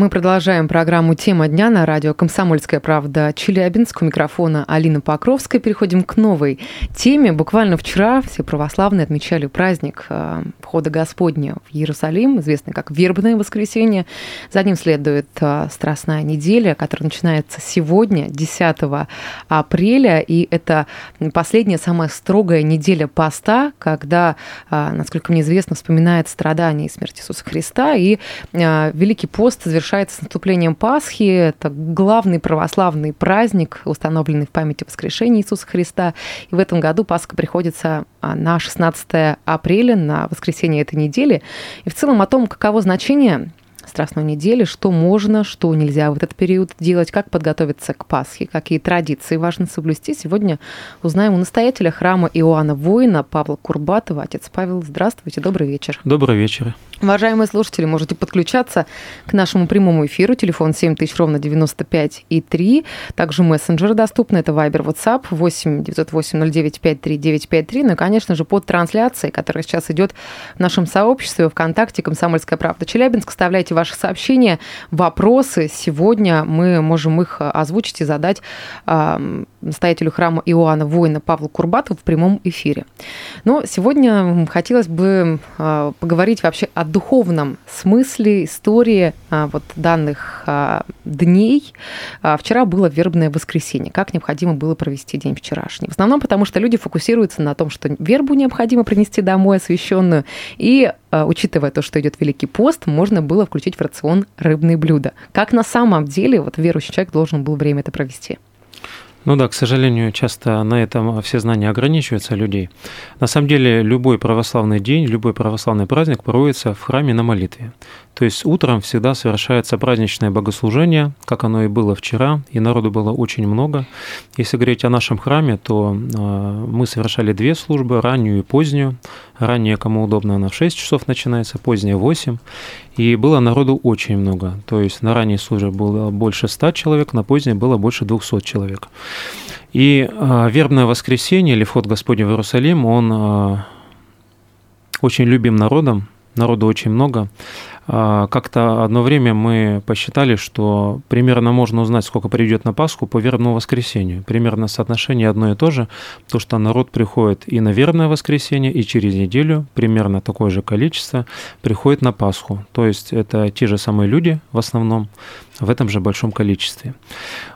Мы продолжаем программу «Тема дня» на радио «Комсомольская правда» Челябинск. У микрофона Алина Покровская. Переходим к новой теме. Буквально вчера все православные отмечали праздник э, входа Господня в Иерусалим, известный как Вербное воскресенье. За ним следует э, Страстная неделя, которая начинается сегодня, 10 апреля. И это последняя, самая строгая неделя поста, когда, э, насколько мне известно, вспоминает страдания и смерть Иисуса Христа. И Великий пост завершается завершается с наступлением Пасхи. Это главный православный праздник, установленный в памяти воскрешения Иисуса Христа. И в этом году Пасха приходится а, на 16 апреля, на воскресенье этой недели. И в целом о том, каково значение Страстной недели, что можно, что нельзя в этот период делать, как подготовиться к Пасхе, какие традиции важно соблюсти. Сегодня узнаем у настоятеля храма Иоанна Воина Павла Курбатова. Отец Павел, здравствуйте, добрый вечер. Добрый вечер. Уважаемые слушатели, можете подключаться к нашему прямому эфиру. Телефон 7000 ровно 95 и 3. Также мессенджеры доступны. Это Viber, WhatsApp 8 908 09 53 953. Ну и, конечно же, под трансляцией, которая сейчас идет в нашем сообществе ВКонтакте «Комсомольская правда Челябинск». Оставляйте ваши сообщения, вопросы. Сегодня мы можем их озвучить и задать настоятелю храма Иоанна Воина Павлу Курбатову в прямом эфире. Но сегодня хотелось бы э, поговорить вообще о духовном смысле истории а, вот данных а, дней. А, вчера было вербное воскресенье. Как необходимо было провести день вчерашний? В основном потому, что люди фокусируются на том, что вербу необходимо принести домой освященную. И учитывая то, что идет Великий пост, можно было включить в рацион рыбные блюда. Как на самом деле вот верующий человек должен был время это провести? Ну да, к сожалению, часто на этом все знания ограничиваются людей. На самом деле, любой православный день, любой православный праздник проводится в храме на молитве. То есть утром всегда совершается праздничное богослужение, как оно и было вчера, и народу было очень много. Если говорить о нашем храме, то а, мы совершали две службы, раннюю и позднюю. Ранее, кому удобно, она в 6 часов начинается, поздняя в 8. И было народу очень много. То есть на ранней службе было больше 100 человек, на поздней было больше 200 человек. И э, вербное воскресенье или вход Господень в Иерусалим, он э, очень любим народом, народу очень много. А, как-то одно время мы посчитали, что примерно можно узнать, сколько придет на Пасху по вербному воскресенью. Примерно соотношение одно и то же, то что народ приходит и на вербное воскресенье, и через неделю примерно такое же количество приходит на Пасху. То есть это те же самые люди в основном, в этом же большом количестве.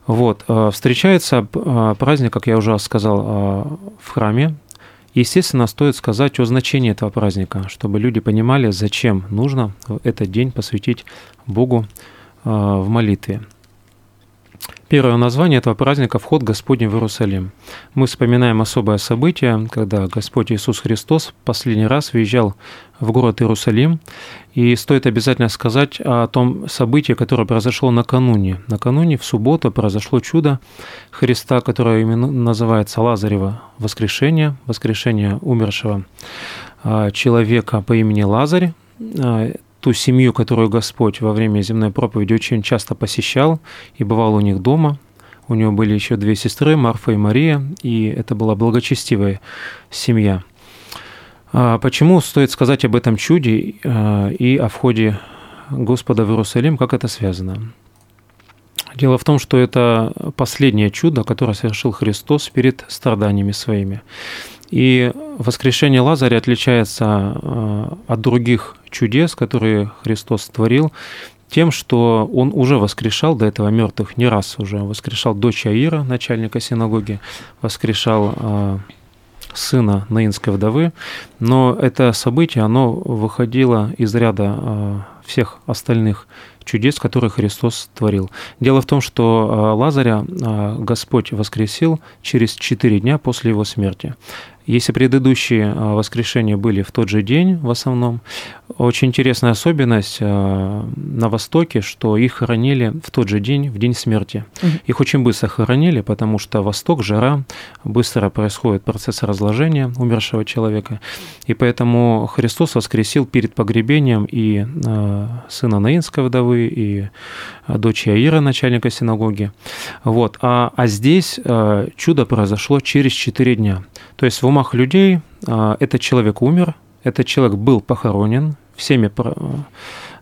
Вот. А, встречается а, праздник, как я уже сказал, в храме, Естественно, стоит сказать о значении этого праздника, чтобы люди понимали, зачем нужно этот день посвятить Богу а, в молитве. Первое название этого праздника – «Вход Господень в Иерусалим». Мы вспоминаем особое событие, когда Господь Иисус Христос последний раз въезжал в город Иерусалим. И стоит обязательно сказать о том событии, которое произошло накануне. Накануне, в субботу, произошло чудо Христа, которое именно называется Лазарево воскрешение, воскрешение умершего а, человека по имени Лазарь а, ту семью, которую Господь во время земной проповеди очень часто посещал и бывал у них дома. У него были еще две сестры, Марфа и Мария, и это была благочестивая семья. А почему стоит сказать об этом чуде а, и о входе Господа в Иерусалим, как это связано? Дело в том, что это последнее чудо, которое совершил Христос перед страданиями своими. И воскрешение Лазаря отличается а, от других чудес, которые Христос творил, тем, что он уже воскрешал до этого мертвых не раз уже. Воскрешал дочь Аира, начальника синагоги, воскрешал а, сына Наинской вдовы, но это событие, оно выходило из ряда а, всех остальных чудес, которые Христос творил. Дело в том, что Лазаря Господь воскресил через четыре дня после его смерти. Если предыдущие а, воскрешения были в тот же день в основном, очень интересная особенность а, на Востоке, что их хоронили в тот же день, в день смерти. Угу. Их очень быстро хоронили, потому что Восток, жара, быстро происходит процесс разложения умершего человека. И поэтому Христос воскресил перед погребением и а, сына Наинской вдовы и дочь Аира, начальника синагоги. Вот. А, а здесь чудо произошло через 4 дня. То есть в умах людей этот человек умер, этот человек был похоронен, всеми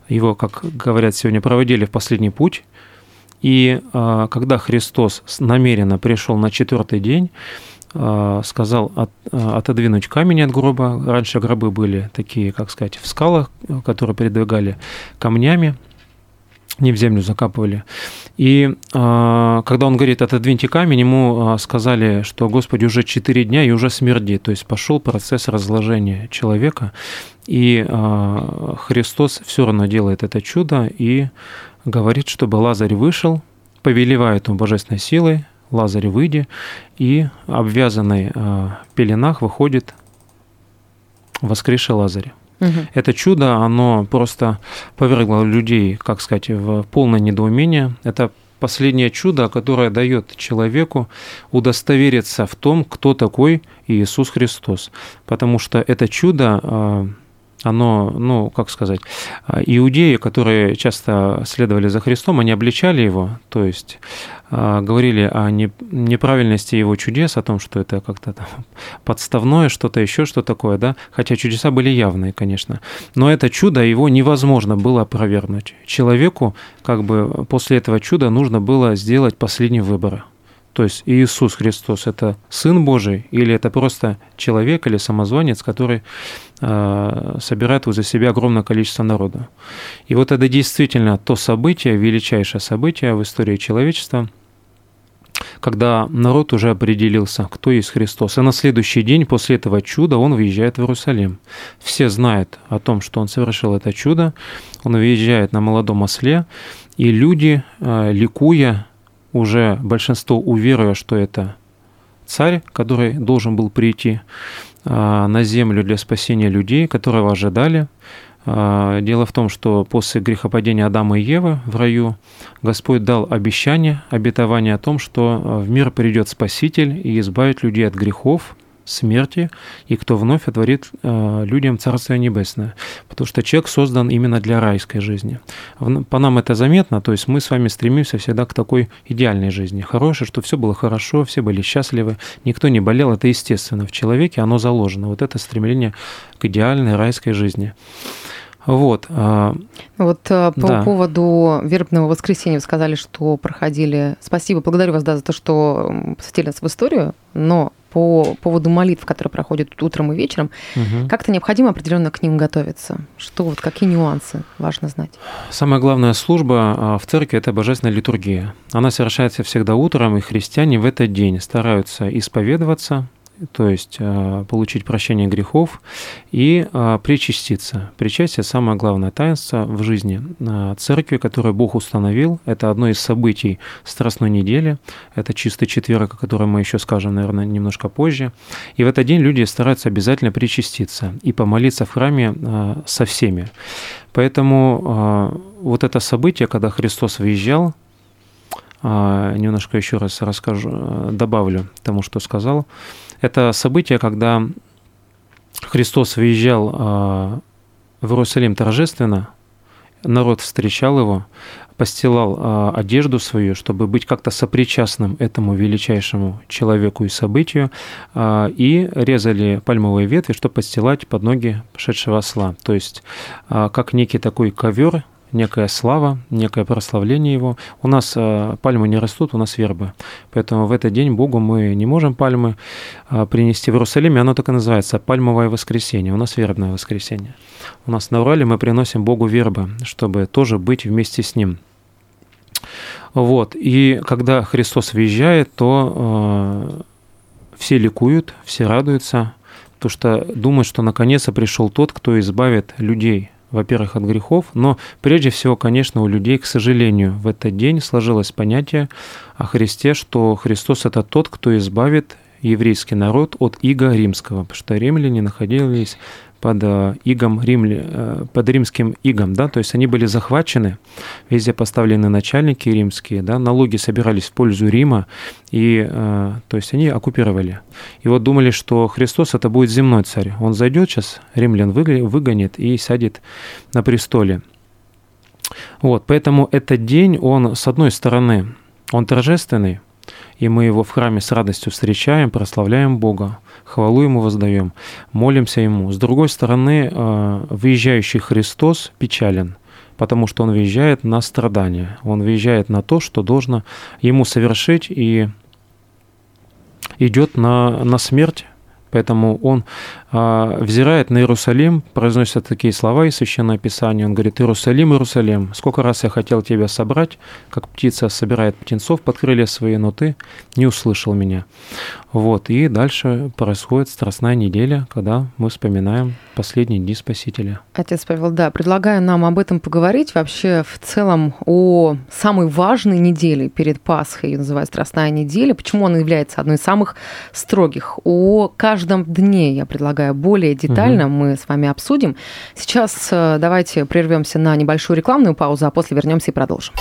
его, как говорят сегодня, проводили в последний путь. И когда Христос намеренно пришел на четвертый день, Э, сказал э, отодвинуть камень от гроба. Раньше гробы были такие, как сказать, в скалах, которые передвигали камнями, не в землю закапывали. И э, когда он говорит, отодвиньте камень, ему сказали, что Господи уже четыре дня и уже смердит. То есть пошел процесс разложения человека. И Христос все равно делает это чудо и говорит, чтобы Лазарь вышел, повелевает ему божественной силой, Лазарь, выйди, и обвязанный э, пеленах выходит воскресший Лазарь. Угу. Это чудо, оно просто повергло людей, как сказать, в полное недоумение. Это последнее чудо, которое дает человеку удостовериться в том, кто такой Иисус Христос. Потому что это чудо э, оно, ну, как сказать, а, иудеи, которые часто следовали за Христом, они обличали его, то есть а, говорили о неправильности его чудес, о том, что это как-то подставное, что-то еще, что такое, да, хотя чудеса были явные, конечно. Но это чудо, его невозможно было опровергнуть. Человеку, как бы, после этого чуда нужно было сделать последний выбор – то есть Иисус Христос – это Сын Божий или это просто человек или самозванец, который э, собирает возле себя огромное количество народа. И вот это действительно то событие, величайшее событие в истории человечества, когда народ уже определился, кто есть Христос. И на следующий день после этого чуда он выезжает в Иерусалим. Все знают о том, что он совершил это чудо. Он выезжает на молодом осле, и люди, э, ликуя, уже большинство уверуя, что это царь, который должен был прийти а, на землю для спасения людей, которого ожидали. А, дело в том, что после грехопадения Адама и Евы в раю Господь дал обещание, обетование о том, что в мир придет Спаситель и избавит людей от грехов, смерти, и кто вновь отворит э, людям Царствие Небесное. Потому что человек создан именно для райской жизни. По нам это заметно, то есть мы с вами стремимся всегда к такой идеальной жизни. Хорошей, что все было хорошо, все были счастливы, никто не болел, это естественно. В человеке оно заложено. Вот это стремление к идеальной райской жизни. Вот. А, вот э, по да. поводу вербного воскресенья вы сказали, что проходили. Спасибо, благодарю вас да, за то, что посвятили нас в историю, но по поводу молитв, которые проходят утром и вечером, угу. как-то необходимо определенно к ним готовиться. Что вот какие нюансы важно знать? Самая главная служба а, в церкви это божественная литургия. Она совершается всегда утром, и христиане в этот день стараются исповедоваться, то есть э, получить прощение грехов и э, причаститься. Причастие – самое главное таинство в жизни э, церкви, которое Бог установил. Это одно из событий Страстной недели. Это чистый четверг, о котором мы еще скажем, наверное, немножко позже. И в этот день люди стараются обязательно причаститься и помолиться в храме со всеми. Поэтому вот это событие, когда Христос выезжал, немножко еще раз расскажу, добавлю тому, что сказал – это событие, когда Христос выезжал а, в Иерусалим торжественно, народ встречал его, постилал а, одежду свою, чтобы быть как-то сопричастным этому величайшему человеку и событию, а, и резали пальмовые ветви, чтобы постилать под ноги шедшего осла. То есть как некий такой ковер некая слава, некое прославление его. У нас э, пальмы не растут, у нас вербы. Поэтому в этот день Богу мы не можем пальмы э, принести в Иерусалиме. Оно так и называется пальмовое воскресенье. У нас вербное воскресенье. У нас на Урале мы приносим Богу вербы, чтобы тоже быть вместе с Ним. Вот. И когда Христос въезжает, то э, все ликуют, все радуются, потому что думают, что наконец-то пришел тот, кто избавит людей во-первых, от грехов, но прежде всего, конечно, у людей, к сожалению, в этот день сложилось понятие о Христе, что Христос – это тот, кто избавит еврейский народ от иго римского, потому что римляне находились под э, игом римля, э, под римским игом, да, то есть они были захвачены, везде поставлены начальники римские, да, налоги собирались в пользу Рима, и, э, то есть они оккупировали. И вот думали, что Христос это будет земной царь, он зайдет сейчас, римлян выгонит и сядет на престоле. Вот, поэтому этот день, он, с одной стороны, он торжественный, и мы его в храме с радостью встречаем, прославляем Бога, хвалу Ему воздаем, молимся Ему. С другой стороны, э, выезжающий Христос печален, потому что Он выезжает на страдания, Он выезжает на то, что должно Ему совершить, и идет на, на смерть Поэтому он а, взирает на Иерусалим, произносит такие слова из Священного Писания. Он говорит, Иерусалим, Иерусалим, сколько раз я хотел тебя собрать, как птица собирает птенцов под крылья свои, но ты не услышал меня. Вот, и дальше происходит Страстная неделя, когда мы вспоминаем последние дни Спасителя. Отец Павел, да, предлагаю нам об этом поговорить вообще в целом о самой важной неделе перед Пасхой, ее называют Страстная неделя, почему она является одной из самых строгих, о каждом дне я предлагаю более детально угу. мы с вами обсудим. Сейчас э, давайте прервемся на небольшую рекламную паузу, а после вернемся и продолжим.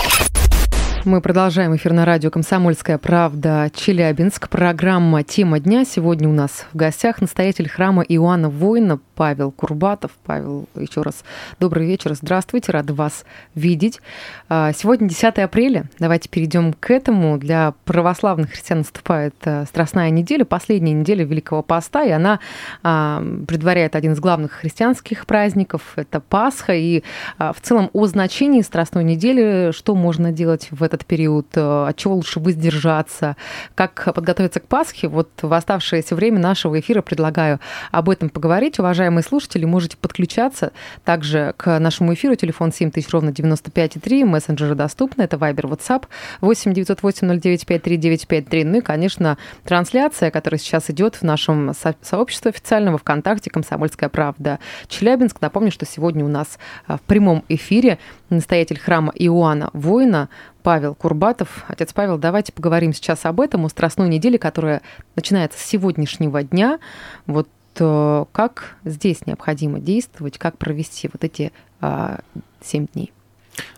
Мы продолжаем эфир на радио «Комсомольская правда» Челябинск. Программа «Тема дня». Сегодня у нас в гостях настоятель храма Иоанна Воина Павел Курбатов. Павел, еще раз добрый вечер. Здравствуйте, рада вас видеть. А, сегодня 10 апреля. Давайте перейдем к этому. Для православных христиан наступает э, Страстная неделя, последняя неделя Великого Поста, и она а, предваряет один из главных христианских праздников – это Пасха. И а, в целом о значении Страстной недели, что можно делать в этот период, э, от чего лучше воздержаться, как подготовиться к Пасхе. Вот в оставшееся время нашего эфира предлагаю об этом поговорить. Уважаемые слушатели, можете подключаться также к нашему эфиру. Телефон 7000 ровно 95,3. Мессенджеры доступны. Это Viber, WhatsApp 8 908 09 53 953. Ну и, конечно, трансляция, которая сейчас идет в нашем сообществе официального ВКонтакте «Комсомольская правда» Челябинск. Напомню, что сегодня у нас э, в прямом эфире настоятель храма Иоанна Воина Павел Курбатов. Отец Павел, давайте поговорим сейчас об этом, о Страстной неделе, которая начинается с сегодняшнего дня. Вот э, как здесь необходимо действовать, как провести вот эти а, семь дней?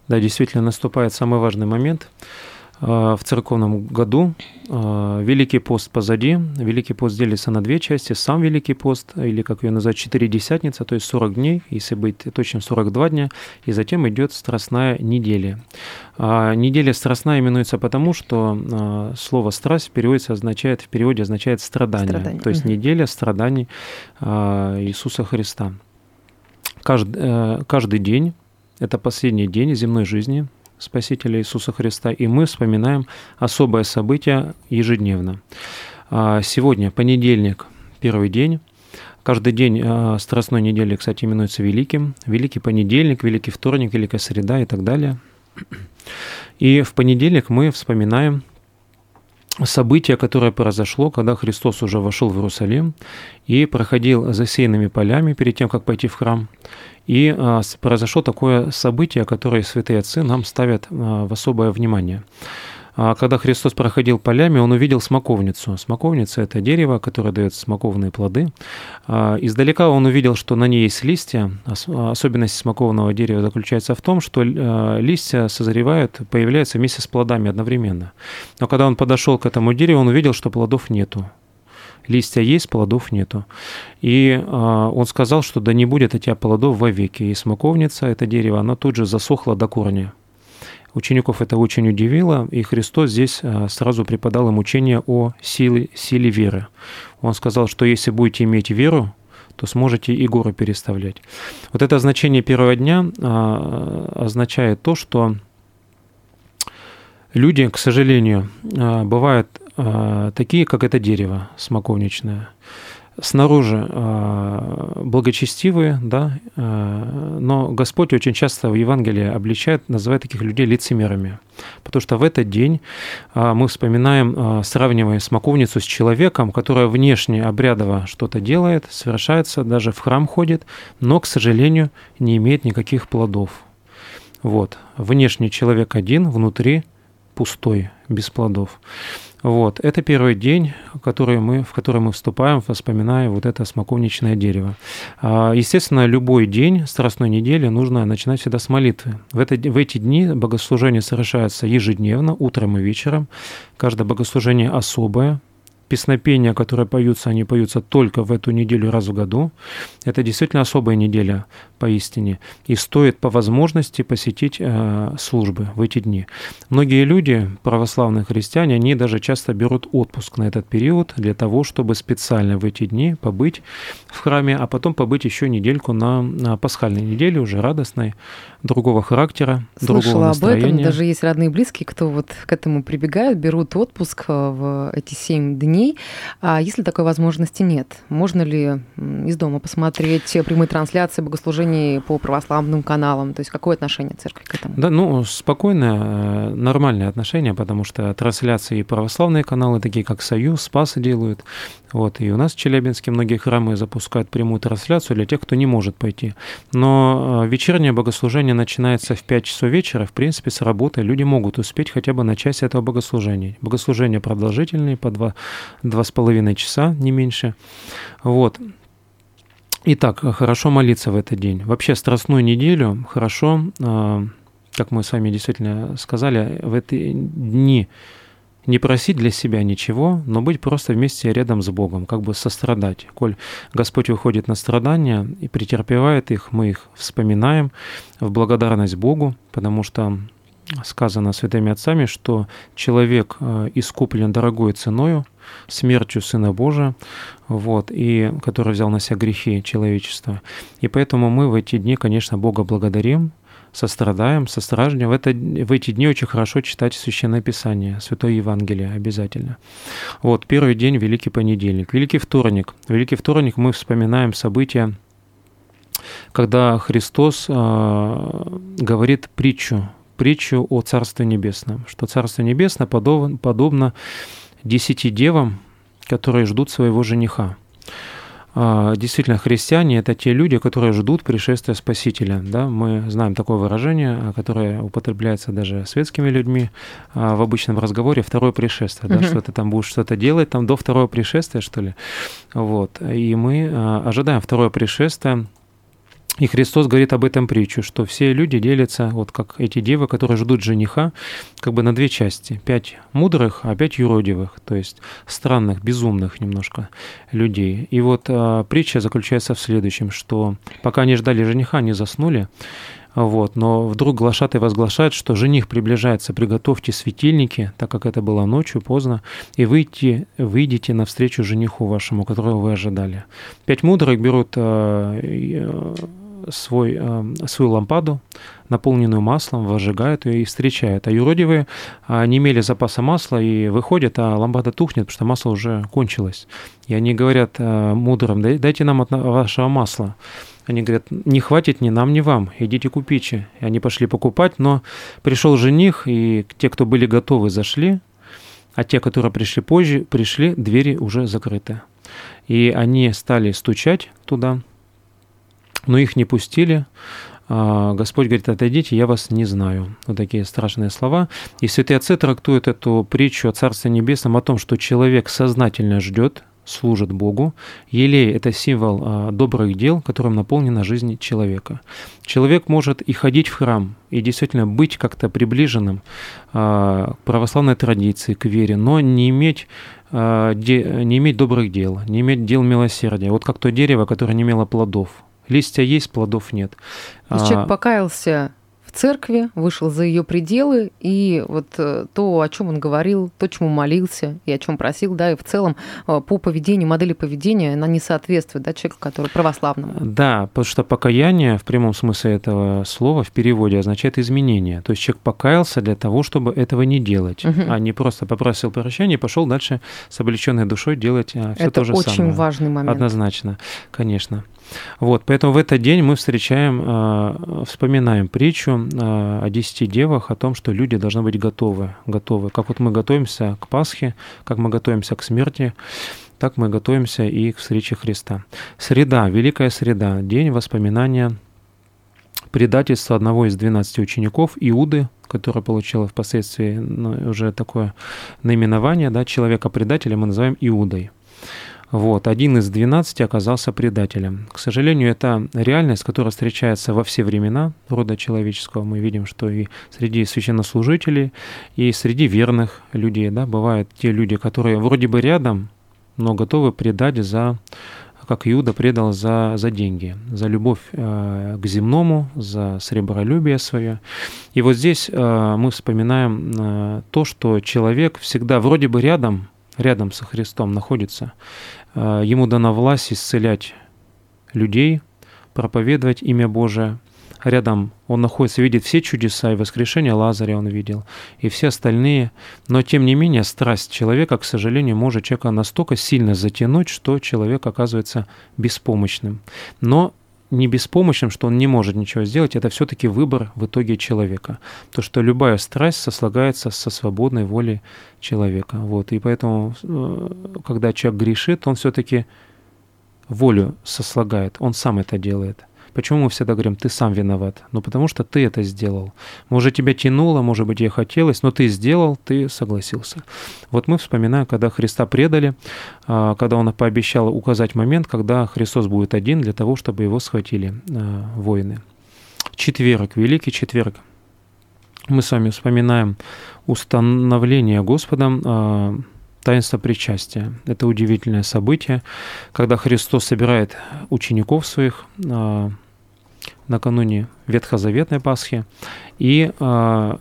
Да, действительно наступает самый важный момент – в церковном году. Э, Великий пост позади. Великий пост делится на две части. Сам Великий пост, или как ее называют, четыредесятница, то есть 40 дней, если быть точным, 42 дня. И затем идет Страстная неделя. А неделя Страстная именуется потому, что э, слово «страсть» переводится, означает, в переводе означает «страдание». страдание. То есть неделя страданий Иисуса Христа. Каждый, каждый день, это последний день земной жизни, Спасителя Иисуса Христа, и мы вспоминаем особое событие ежедневно. А, сегодня понедельник, первый день. Каждый день а, Страстной недели, кстати, именуется Великим. Великий понедельник, Великий вторник, Великая среда и так далее. И в понедельник мы вспоминаем событие, которое произошло, когда Христос уже вошел в Иерусалим и проходил засеянными полями перед тем, как пойти в храм. И а, произошло такое событие, которое святые отцы нам ставят а, в особое внимание. А, когда Христос проходил полями, он увидел смоковницу. Смоковница – это дерево, которое дает смоковные плоды. Издалека он увидел, что на ней есть листья. Особенность смоковного дерева заключается в том, что листья созревают, появляются вместе с плодами одновременно. Но когда он подошел к этому дереву, он увидел, что плодов нету листья есть, плодов нету. И э, он сказал, что да не будет у тебя плодов вовеки. И смоковница, это дерево, оно тут же засохло до корня. Учеников это очень удивило, и Христос здесь э, сразу преподал им учение о силе, силе веры. Он сказал, что если будете иметь веру, то сможете и горы переставлять. Вот это значение первого дня а, означает то, что люди, к сожалению, а, бывают а, такие, как это дерево смоковничное. Снаружи а, благочестивые, да, но Господь очень часто в Евангелии обличает, называет таких людей лицемерами. Потому что в этот день мы вспоминаем, сравнивая смоковницу с человеком, которая внешне обрядово что-то делает, совершается, даже в храм ходит, но, к сожалению, не имеет никаких плодов. Вот. Внешний человек один, внутри пустой, без плодов. Вот. Это первый день, который мы, в который мы вступаем, вспоминая вот это смоковничное дерево. А, естественно, любой день Страстной недели нужно начинать всегда с молитвы. В, это, в эти дни богослужение совершается ежедневно, утром и вечером. Каждое богослужение особое, песнопения, которые поются, они поются только в эту неделю раз в году. Это действительно особая неделя поистине. И стоит по возможности посетить э, службы в эти дни. Многие люди, православные христиане, они даже часто берут отпуск на этот период для того, чтобы специально в эти дни побыть в храме, а потом побыть еще недельку на, на пасхальной неделе, уже радостной, другого характера, Слышала другого настроения. об этом, даже есть родные и близкие, кто вот к этому прибегают, берут отпуск э, в эти семь дней. А если такой возможности нет, можно ли из дома посмотреть прямые трансляции богослужений по православным каналам? То есть какое отношение церкви к этому? Да, ну, спокойное, э, нормальное отношение, потому что трансляции и православные каналы, такие как «Союз», «Спас» делают. Вот, и у нас в Челябинске многие храмы запускают прямую трансляцию для тех, кто не может пойти. Но э, вечернее богослужение начинается в 5 часов вечера. В принципе, с работы люди могут успеть хотя бы на часть этого богослужения. Богослужения продолжительные, по два, два с половиной часа, не меньше. Вот. Итак, хорошо молиться в этот день. Вообще, страстную неделю хорошо, э, как мы с вами действительно сказали, в эти дни не просить для себя ничего, но быть просто вместе рядом с Богом, как бы сострадать. Коль Господь выходит на страдания и претерпевает их, мы их вспоминаем в благодарность Богу, потому что сказано святыми отцами, что человек э, искуплен дорогой ценою, смертью Сына Божия, вот, и который взял на себя грехи человечества. И поэтому мы в эти дни, конечно, Бога благодарим, сострадаем, состраждем. В, это, в эти дни очень хорошо читать Священное Писание, Святое Евангелие обязательно. Вот, первый день – Великий Понедельник. Великий Вторник. Великий Вторник мы вспоминаем события, когда Христос э, говорит притчу, притчу о Царстве Небесном, что Царство Небесное подобно, десяти девам, которые ждут своего жениха. А, действительно, христиане — это те люди, которые ждут пришествия Спасителя. Да? Мы знаем такое выражение, а, которое употребляется даже светскими людьми а, в обычном разговоре «второе пришествие». Да? Что ты там будешь что-то делать там до второго пришествия, что ли? Вот. И мы ожидаем второе пришествие и Христос говорит об этом притчу, что все люди делятся, вот как эти девы, которые ждут жениха, как бы на две части. Пять мудрых, а пять юродивых, то есть странных, безумных немножко людей. И вот а, притча заключается в следующем, что пока они ждали жениха, они заснули, вот, но вдруг глашатый возглашает, что жених приближается, приготовьте светильники, так как это было ночью, поздно, и выйти, выйдите навстречу жениху вашему, которого вы ожидали. Пять мудрых берут э, свой, э, свою лампаду, наполненную маслом, возжигают ее и встречают. А юродивые э, не имели запаса масла и выходят, а лампада тухнет, потому что масло уже кончилось. И они говорят э, мудрым, дайте нам от вашего масла. Они говорят, не хватит ни нам, ни вам, идите купите. И они пошли покупать, но пришел жених, и те, кто были готовы, зашли, а те, которые пришли позже, пришли, двери уже закрыты. И они стали стучать туда, но их не пустили. А, Господь говорит, отойдите, я вас не знаю. Вот такие страшные слова. И святые отцы трактуют эту притчу о Царстве Небесном о том, что человек сознательно ждет, служит Богу. Елей – это символ а, добрых дел, которым наполнена жизнь человека. Человек может и ходить в храм, и действительно быть как-то приближенным а, к православной традиции, к вере, но не иметь не иметь добрых дел, не иметь дел милосердия. Вот как то дерево, которое не имело плодов. Листья есть, плодов нет. То есть человек а, покаялся в церкви, вышел за ее пределы, и вот э, то, о чем он говорил, то, чему молился и о чем просил, да, и в целом э, по поведению, модели поведения, она не соответствует, да, человеку, который православному. Да, потому что покаяние в прямом смысле этого слова в переводе означает изменение. То есть человек покаялся для того, чтобы этого не делать, угу. а не просто попросил прощения и пошел дальше с облегченной душой делать все Это то же самое. Это очень важный момент. Однозначно, конечно. Вот, поэтому в этот день мы встречаем, э, вспоминаем притчу э, о десяти девах, о том, что люди должны быть готовы, готовы. Как вот мы готовимся к Пасхе, как мы готовимся к смерти, так мы готовимся и к встрече Христа. Среда, Великая Среда, день воспоминания предательства одного из 12 учеников, Иуды, который получил впоследствии ну, уже такое наименование, да, человека-предателя мы называем Иудой. Вот, один из двенадцати оказался предателем. К сожалению, это реальность, которая встречается во все времена рода человеческого. Мы видим, что и среди священнослужителей, и среди верных людей, да, бывают те люди, которые вроде бы рядом, но готовы предать за как Иуда предал за, за деньги, за любовь э, к земному, за сребролюбие свое. И вот здесь э, мы вспоминаем э, то, что человек всегда вроде бы рядом, рядом со Христом находится, ему дана власть исцелять людей, проповедовать имя Божие. Рядом он находится, видит все чудеса, и воскрешение Лазаря он видел, и все остальные. Но, тем не менее, страсть человека, к сожалению, может человека настолько сильно затянуть, что человек оказывается беспомощным. Но не беспомощным, что он не может ничего сделать, это все-таки выбор в итоге человека. То, что любая страсть сослагается со свободной волей человека. Вот. И поэтому, э, когда человек грешит, он все-таки волю сослагает, он сам это делает. Почему мы всегда говорим, ты сам виноват? Ну, потому что ты это сделал. Может, тебя тянуло, может быть, ей хотелось, но ты сделал, ты согласился. Вот мы вспоминаем, когда Христа предали, а, когда Он пообещал указать момент, когда Христос будет один для того, чтобы его схватили а, воины. Четверг, Великий Четверг. Мы с вами вспоминаем установление Господом а, таинство причастия. Это удивительное событие, когда Христос собирает учеников своих накануне Ветхозаветной Пасхи и э,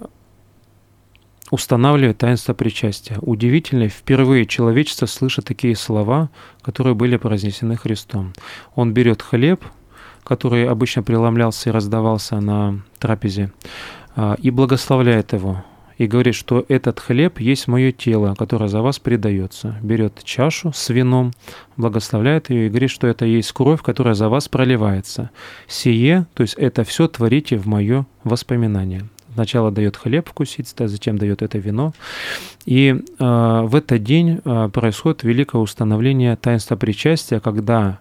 устанавливает таинство причастия. Удивительно, впервые человечество слышит такие слова, которые были произнесены Христом. Он берет хлеб, который обычно преломлялся и раздавался на трапезе, э, и благословляет его и говорит, что этот хлеб есть мое тело, которое за вас предается. Берет чашу с вином, благословляет ее и говорит, что это есть кровь, которая за вас проливается. Сие, то есть это все творите в мое воспоминание. Сначала дает хлеб вкусить, а затем дает это вино. И э, в этот день э, происходит великое установление таинства причастия, когда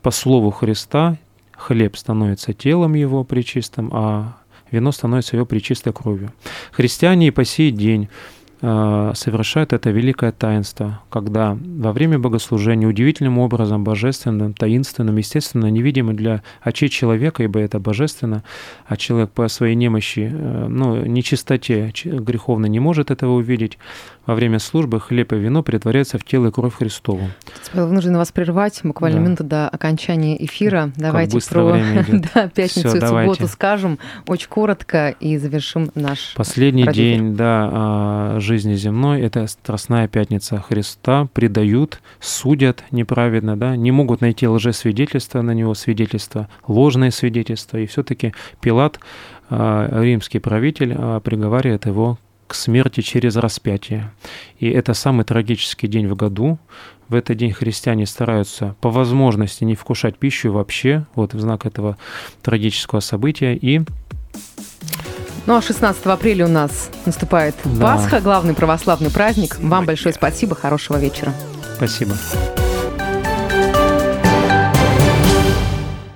по слову Христа хлеб становится телом его причистым, а вино становится ее причистой кровью. Христиане и по сей день э, совершают это великое таинство, когда во время богослужения удивительным образом, божественным, таинственным, естественно, невидимым для очей человека, ибо это божественно, а человек по своей немощи, э, ну, нечистоте греховно не может этого увидеть, во время службы хлеб и вино притворяются в тело и кровь Христову. Вынуждена вас прервать буквально да. минуту до окончания эфира. Давайте про да, пятницу Всё, и давайте. субботу скажем очень коротко и завершим наш Последний день да, а, жизни земной – это Страстная Пятница Христа. Предают, судят неправедно, да, не могут найти лжесвидетельства на него, свидетельства, ложные свидетельства. И все таки Пилат, а, римский правитель, а, приговаривает его к смерти через распятие. И это самый трагический день в году. В этот день христиане стараются по возможности не вкушать пищу вообще, вот в знак этого трагического события. И ну а 16 апреля у нас наступает да. Пасха, главный православный праздник. Вам большое спасибо, хорошего вечера. Спасибо.